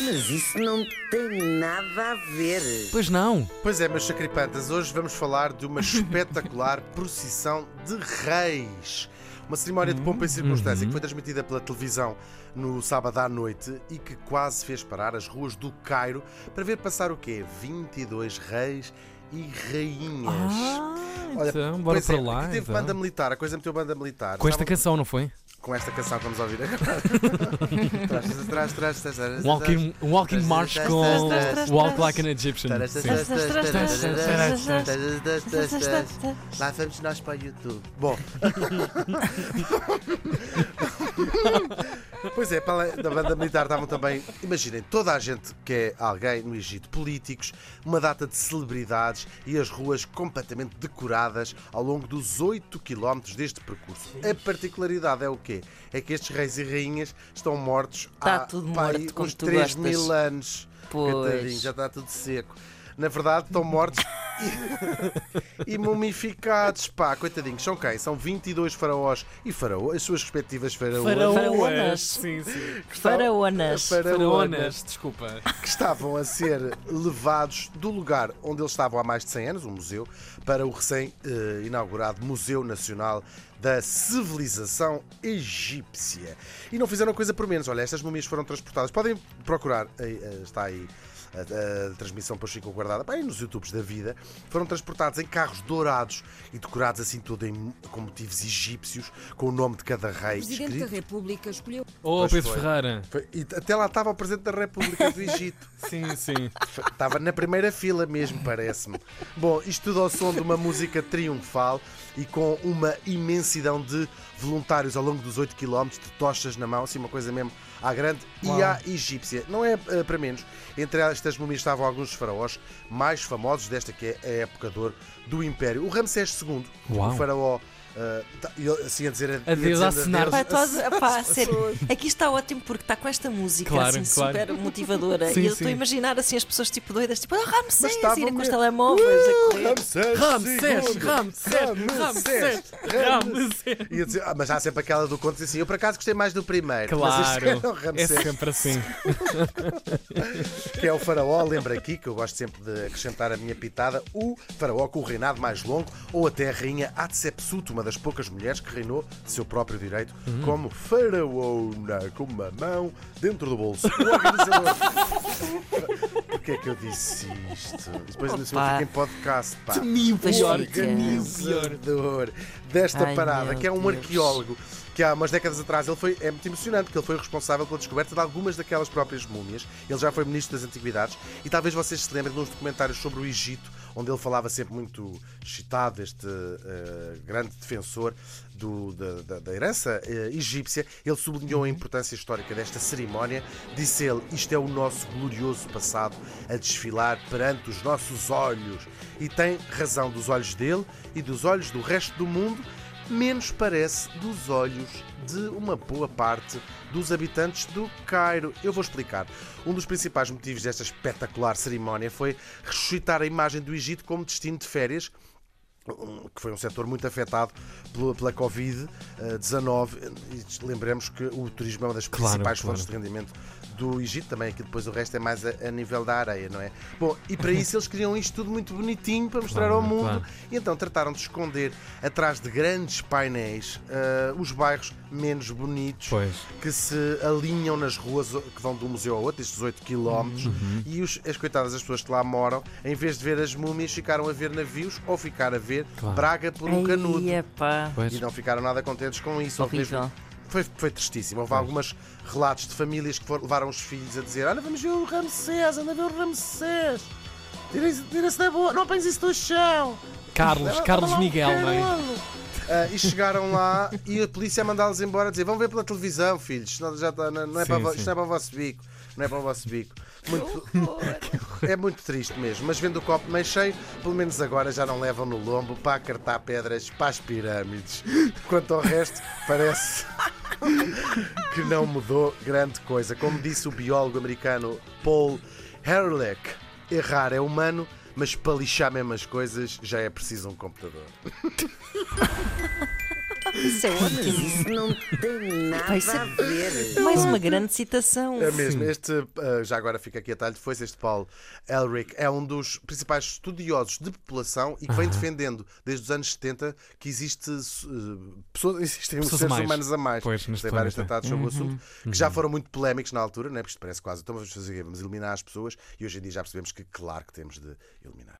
Mas isso não tem nada a ver. Pois não. Pois é, meus sacripantas, hoje vamos falar de uma espetacular procissão de reis. Uma cerimónia de pompa e circunstância que foi transmitida pela televisão no sábado à noite e que quase fez parar as ruas do Cairo para ver passar o quê? 22 reis e rainhas. Ah, então, bora pois para é, lá. aqui teve então. banda militar, a coisa meteu banda militar. Com esta Estavam- canção, não foi? Com esta canção que vamos ouvir agora. Trás, trás, trás, trás, trás, Um walking, um walking march com Walk Like an Egyptian. Lá vamos nós para o YouTube. Bom. Pois é, da banda militar estavam também, imaginem, toda a gente que é alguém no Egito, políticos, uma data de celebridades e as ruas completamente decoradas ao longo dos 8 km deste percurso. A particularidade é o quê? É que estes reis e rainhas estão mortos Está há tudo pá, aí morto, uns tu 3 gostas. mil anos. Pois. Já está tudo seco. Na verdade, estão mortos e, e mumificados. Pá, coitadinhos, são quem? São 22 faraós e faraó, as suas respectivas faraós. Faraonas. Sim, sim. Faraonas. Faraonas Faraonas, desculpa. que estavam a ser levados do lugar onde eles estavam há mais de 100 anos, um museu, para o recém-inaugurado Museu Nacional da Civilização Egípcia. E não fizeram coisa por menos. Olha, estas múmias foram transportadas. Podem procurar, aí, eh, está aí a, a transmissão para Chico guardada, bem, nos YouTubes da vida, foram transportados em carros dourados e decorados assim todo em, com motivos egípcios, com o nome de cada rei O Presidente escrito. da República escolheu Oh, Pois Pedro foi. Ferreira. Foi- E até lá estava o Presidente da República do Egito. Sim, sim. Estava na primeira fila mesmo, parece-me. Bom, isto tudo ao som de uma música triunfal e com uma imensidão de voluntários ao longo dos 8 km, de tochas na mão, assim, uma coisa mesmo à grande e Uau. à egípcia. Não é eh, para menos. Entre estas múmias estavam alguns dos faraós mais famosos desta que é a época de ouro do Império. O Ramsés II, Uau. o faraó, tá- ele, assim a dizer... Adeus a adeus. Pá, tu, a- pá, a sério, aqui está ótimo porque está com esta música Claro, assim claro. super motivadora Sim, e eu estou a imaginar assim as pessoas tipo doidas, tipo, Ramsés, Mas estavam irem com os telemóveis a correr. Ramsés, Ramsés, Ramsés, Ramsés. Ia dizer, ah, mas há sempre aquela do conto assim. Eu por acaso gostei mais do primeiro. Mas este Claro. É Ramsés, sempre assim. que é o faraó. Lembra aqui que eu gosto sempre de acrescentar a minha pitada. O faraó com o reinado mais longo, ou até a rainha Hatshepsut, uma das poucas mulheres que reinou de seu próprio direito, como faraona, com uma mão dentro do bolso. O organizador. Porquê é que eu disse isto? Depois ainda se fica em podcast, pá. Temiu temiu organizador desta Ai, parada, que é um Deus. arqueólogo que há umas décadas atrás ele foi, é muito emocionante, porque ele foi responsável pela descoberta de algumas daquelas próprias múmias. Ele já foi ministro das Antiguidades e talvez vocês se lembrem de uns documentários sobre o Egito, onde ele falava sempre muito excitado, este eh, grande defensor do- da, da- herança eh, egípcia. Ele sublinhou a importância histórica desta cerimónia. Disse ele: Isto é o nosso glorioso passado a desfilar perante os nossos olhos. E tem razão dos olhos dele e dos olhos do resto do mundo menos parece dos olhos de uma boa parte dos habitantes do Cairo. Eu vou explicar. Um dos principais motivos desta espetacular cerimónia foi ressuscitar a imagem do Egito como destino de férias que foi um setor muito afetado pela, pela Covid-19. E lembremos que o turismo é uma das principais claro. fontes de rendimento do Egito, também aqui depois o resto é mais a, a nível da areia, não é? Bom, e para isso eles queriam isto tudo muito bonitinho para mostrar Claro, ao mundo. claro. E então trataram de esconder atrás de grandes painéis ah, os bairros menos bonitos Pois. que se alinham nas ruas que vão de um museu ao outro, estes 8 km, Uhum. e os, as coitadas das pessoas que lá moram, em vez de ver as múmias, ficaram a ver navios ou ficar a ver Claro. Braga por um canudo. Ai, epá. Pois. E não ficaram nada contentes com isso. Houve Horrível. mesmo- Foi, foi tristíssimo. Houve alguns relatos de famílias que foram, levaram os filhos a dizer: Olha, vamos ver o Ramsés, anda a ver o Ramsés. Tira-se tira da boa, não pões isso do chão. Carlos, Carlos leva lá um Miguel, não é? Ah, e chegaram lá e a polícia a mandá-los embora a dizer: Vão ver pela televisão, filhos, já está, não, não é Sim, para, sim. isto não é para o vosso bico. Não é para o vosso bico. Muito, é muito triste mesmo, mas vendo o copo meio cheio, pelo menos agora já não levam no lombo para acartar pedras para as pirâmides. Quanto ao resto, parece que não mudou grande coisa. Como disse o biólogo americano Paul Herlick, errar é humano, mas para lixar mesmo as coisas já é preciso um computador. Isso é ótimo. Isso não tem nada Vai ser- a ver. Mais uma grande citação. É mesmo. Este, uh, já agora fica aqui a talho, foi este Paul Elric, é um dos principais estudiosos de população e que vem defendendo desde os anos 70 que existe, uh, pessoas, existem Pessoas seres mais. humanos a mais. Pois, Tem vários tratados sobre o assunto que já foram muito polémicos na altura, né? porque isto parece quase, então vamos fazer? Vamos eliminar as pessoas e hoje em dia já percebemos que, claro, que temos de eliminar.